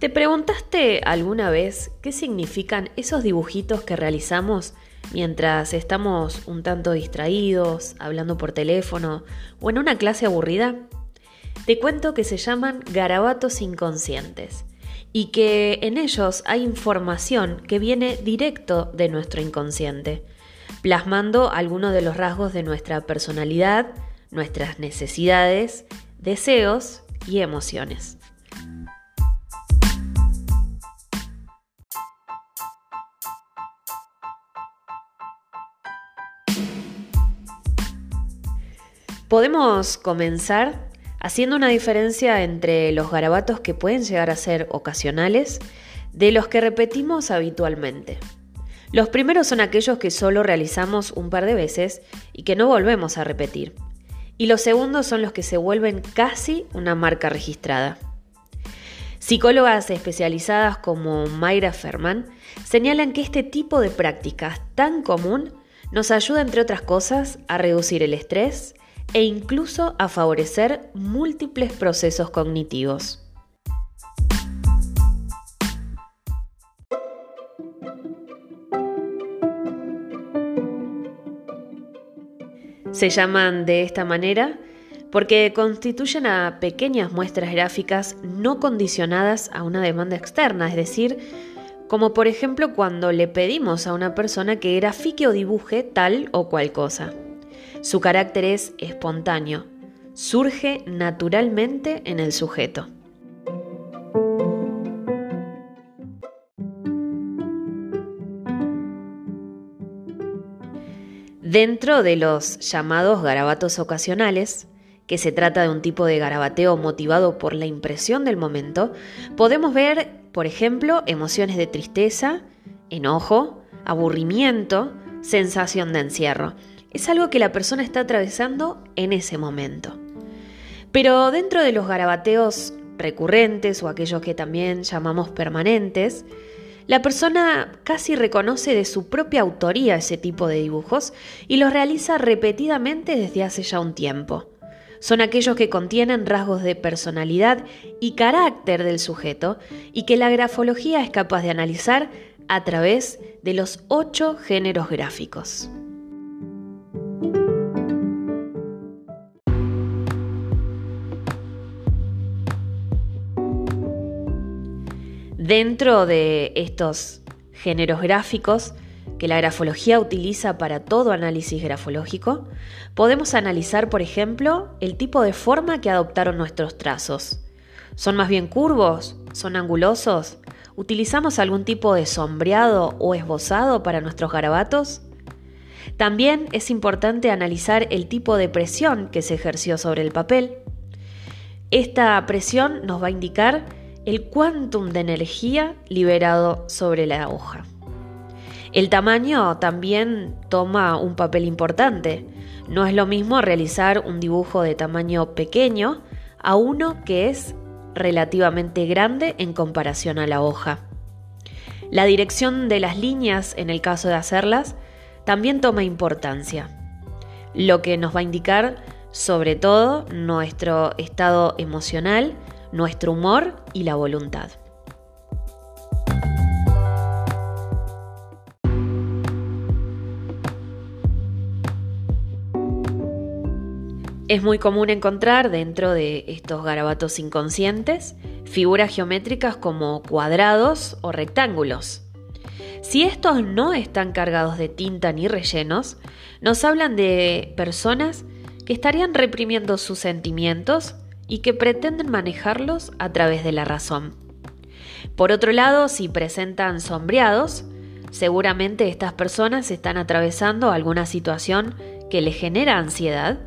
¿Te preguntaste alguna vez qué significan esos dibujitos que realizamos mientras estamos un tanto distraídos, hablando por teléfono o en una clase aburrida? Te cuento que se llaman garabatos inconscientes y que en ellos hay información que viene directo de nuestro inconsciente, plasmando algunos de los rasgos de nuestra personalidad, nuestras necesidades, deseos y emociones. Podemos comenzar haciendo una diferencia entre los garabatos que pueden llegar a ser ocasionales de los que repetimos habitualmente. Los primeros son aquellos que solo realizamos un par de veces y que no volvemos a repetir. Y los segundos son los que se vuelven casi una marca registrada. Psicólogas especializadas como Mayra Ferman señalan que este tipo de prácticas tan común nos ayuda, entre otras cosas, a reducir el estrés, e incluso a favorecer múltiples procesos cognitivos. Se llaman de esta manera porque constituyen a pequeñas muestras gráficas no condicionadas a una demanda externa, es decir, como por ejemplo cuando le pedimos a una persona que grafique o dibuje tal o cual cosa. Su carácter es espontáneo, surge naturalmente en el sujeto. Dentro de los llamados garabatos ocasionales, que se trata de un tipo de garabateo motivado por la impresión del momento, podemos ver, por ejemplo, emociones de tristeza, enojo, aburrimiento, sensación de encierro es algo que la persona está atravesando en ese momento. Pero dentro de los garabateos recurrentes o aquellos que también llamamos permanentes, la persona casi reconoce de su propia autoría ese tipo de dibujos y los realiza repetidamente desde hace ya un tiempo. Son aquellos que contienen rasgos de personalidad y carácter del sujeto y que la grafología es capaz de analizar a través de los ocho géneros gráficos. Dentro de estos géneros gráficos que la grafología utiliza para todo análisis grafológico, podemos analizar, por ejemplo, el tipo de forma que adoptaron nuestros trazos. ¿Son más bien curvos? ¿Son angulosos? ¿Utilizamos algún tipo de sombreado o esbozado para nuestros garabatos? También es importante analizar el tipo de presión que se ejerció sobre el papel. Esta presión nos va a indicar el quantum de energía liberado sobre la hoja. El tamaño también toma un papel importante. No es lo mismo realizar un dibujo de tamaño pequeño a uno que es relativamente grande en comparación a la hoja. La dirección de las líneas, en el caso de hacerlas, también toma importancia, lo que nos va a indicar sobre todo nuestro estado emocional nuestro humor y la voluntad. Es muy común encontrar dentro de estos garabatos inconscientes figuras geométricas como cuadrados o rectángulos. Si estos no están cargados de tinta ni rellenos, nos hablan de personas que estarían reprimiendo sus sentimientos y que pretenden manejarlos a través de la razón. Por otro lado, si presentan sombreados, seguramente estas personas están atravesando alguna situación que les genera ansiedad.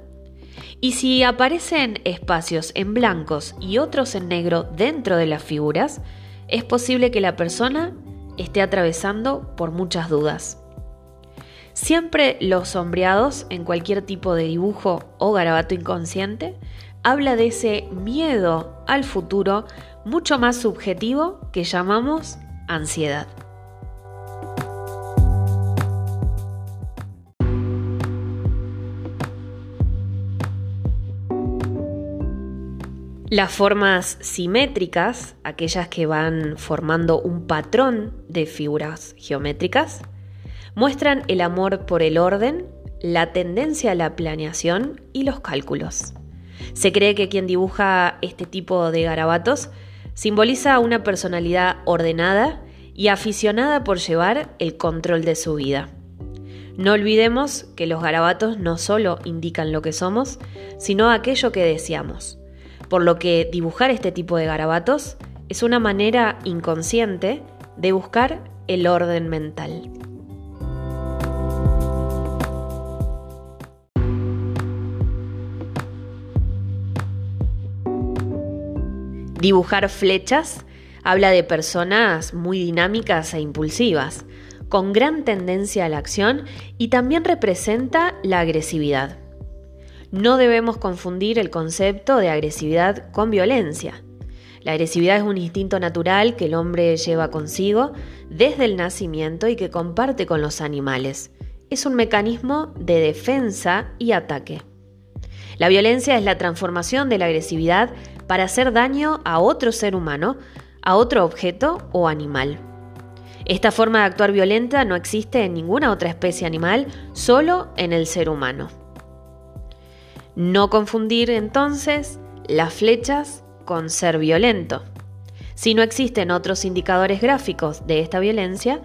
Y si aparecen espacios en blancos y otros en negro dentro de las figuras, es posible que la persona esté atravesando por muchas dudas. Siempre los sombreados en cualquier tipo de dibujo o garabato inconsciente habla de ese miedo al futuro mucho más subjetivo que llamamos ansiedad. Las formas simétricas, aquellas que van formando un patrón de figuras geométricas, muestran el amor por el orden, la tendencia a la planeación y los cálculos. Se cree que quien dibuja este tipo de garabatos simboliza una personalidad ordenada y aficionada por llevar el control de su vida. No olvidemos que los garabatos no solo indican lo que somos, sino aquello que deseamos, por lo que dibujar este tipo de garabatos es una manera inconsciente de buscar el orden mental. Dibujar flechas habla de personas muy dinámicas e impulsivas, con gran tendencia a la acción y también representa la agresividad. No debemos confundir el concepto de agresividad con violencia. La agresividad es un instinto natural que el hombre lleva consigo desde el nacimiento y que comparte con los animales. Es un mecanismo de defensa y ataque. La violencia es la transformación de la agresividad para hacer daño a otro ser humano, a otro objeto o animal. Esta forma de actuar violenta no existe en ninguna otra especie animal, solo en el ser humano. No confundir entonces las flechas con ser violento. Si no existen otros indicadores gráficos de esta violencia,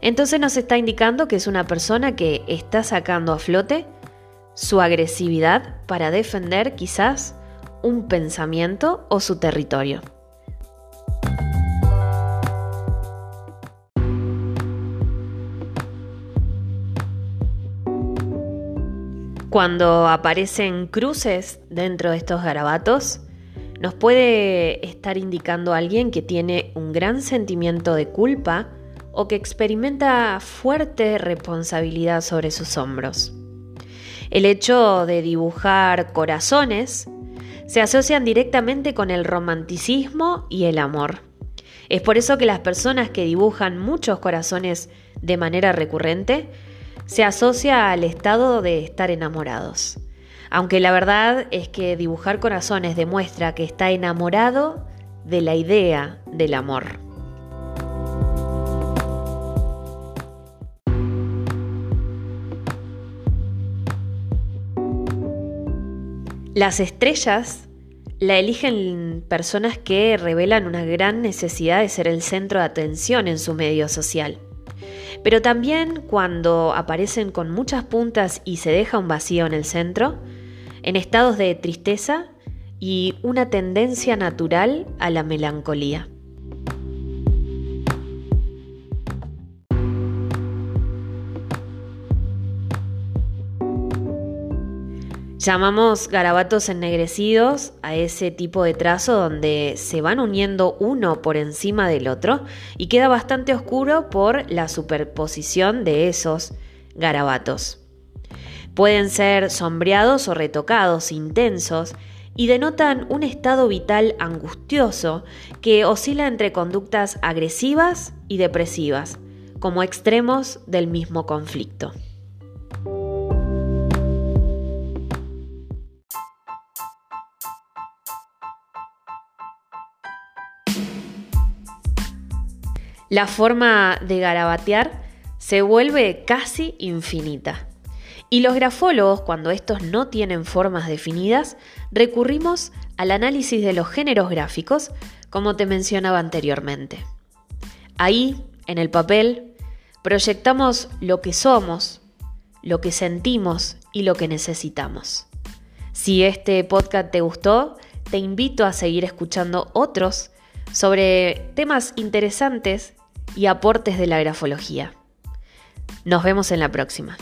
entonces nos está indicando que es una persona que está sacando a flote su agresividad para defender quizás un pensamiento o su territorio. Cuando aparecen cruces dentro de estos garabatos, nos puede estar indicando alguien que tiene un gran sentimiento de culpa o que experimenta fuerte responsabilidad sobre sus hombros. El hecho de dibujar corazones se asocian directamente con el romanticismo y el amor. Es por eso que las personas que dibujan muchos corazones de manera recurrente se asocia al estado de estar enamorados. Aunque la verdad es que dibujar corazones demuestra que está enamorado de la idea del amor. Las estrellas la eligen personas que revelan una gran necesidad de ser el centro de atención en su medio social. Pero también cuando aparecen con muchas puntas y se deja un vacío en el centro, en estados de tristeza y una tendencia natural a la melancolía. Llamamos garabatos ennegrecidos a ese tipo de trazo donde se van uniendo uno por encima del otro y queda bastante oscuro por la superposición de esos garabatos. Pueden ser sombreados o retocados, intensos, y denotan un estado vital angustioso que oscila entre conductas agresivas y depresivas, como extremos del mismo conflicto. La forma de garabatear se vuelve casi infinita. Y los grafólogos, cuando estos no tienen formas definidas, recurrimos al análisis de los géneros gráficos, como te mencionaba anteriormente. Ahí, en el papel, proyectamos lo que somos, lo que sentimos y lo que necesitamos. Si este podcast te gustó, te invito a seguir escuchando otros sobre temas interesantes y aportes de la grafología. Nos vemos en la próxima.